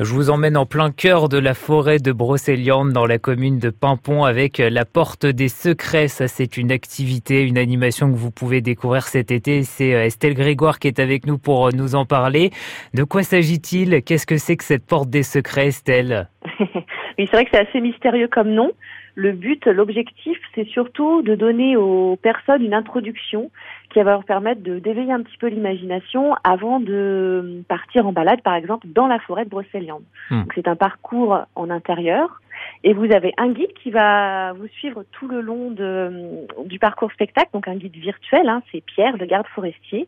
Je vous emmène en plein cœur de la forêt de Brocéliande dans la commune de Pimpon avec la porte des secrets. Ça, c'est une activité, une animation que vous pouvez découvrir cet été. C'est euh, Estelle Grégoire qui est avec nous pour euh, nous en parler. De quoi s'agit-il? Qu'est-ce que c'est que cette porte des secrets, Estelle? Oui, c'est vrai que c'est assez mystérieux comme nom. Le but, l'objectif, c'est surtout de donner aux personnes une introduction qui va leur permettre de d'éveiller un petit peu l'imagination avant de partir en balade, par exemple, dans la forêt de Brocéliande. Hmm. C'est un parcours en intérieur et vous avez un guide qui va vous suivre tout le long de, du parcours spectacle, donc un guide virtuel, hein, c'est Pierre, le garde forestier,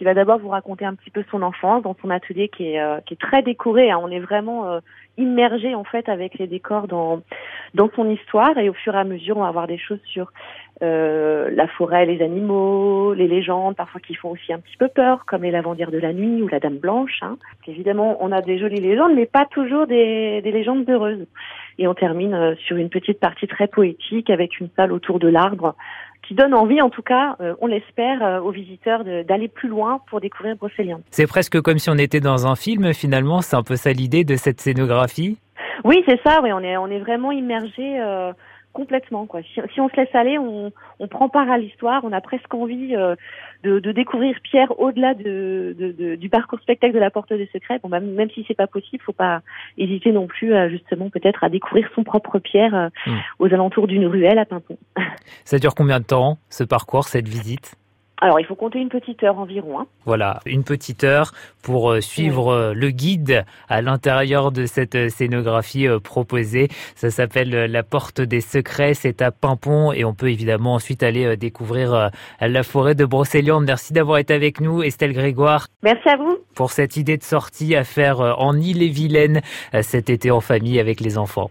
qui va d'abord vous raconter un petit peu son enfance dans son atelier qui est, euh, qui est très décoré. Hein. On est vraiment euh, immergé en fait avec les décors dans dans son histoire et au fur et à mesure on va avoir des choses sur euh, la forêt, les animaux, les légendes, parfois qui font aussi un petit peu peur, comme les lavandières de la nuit ou la Dame Blanche. Hein. Évidemment, on a des jolies légendes, mais pas toujours des, des légendes heureuses. Et on termine euh, sur une petite partie très poétique avec une salle autour de l'arbre qui donne envie, en tout cas, euh, on l'espère, euh, aux visiteurs d'aller plus loin pour découvrir Brocéliande. C'est presque comme si on était dans un film, finalement. C'est un peu ça l'idée de cette scénographie Oui, c'est ça. Oui, on est, on est vraiment immergé. Euh, complètement quoi. Si, on se laisse aller, on, on prend part à l'histoire, on a presque envie euh, de, de, découvrir Pierre au-delà de, de, du parcours spectacle de la Porte des Secrets. Bon, bah, même si c'est pas possible, faut pas hésiter non plus à justement peut-être à découvrir son propre Pierre euh, hmm. aux alentours d'une ruelle à Pimpon. Ça dure combien de temps ce parcours, cette visite? Alors, il faut compter une petite heure environ. Hein. Voilà, une petite heure pour euh, suivre euh, le guide à l'intérieur de cette euh, scénographie proposée. Ça s'appelle La Porte des Secrets, c'est à Pimpon et on peut évidemment ensuite aller découvrir la forêt de Brocéliande. Merci d'avoir été avec nous, Estelle Grégoire. Merci à vous. Pour cette idée de sortie à faire en Ille-et-Vilaine cet été en famille avec les enfants.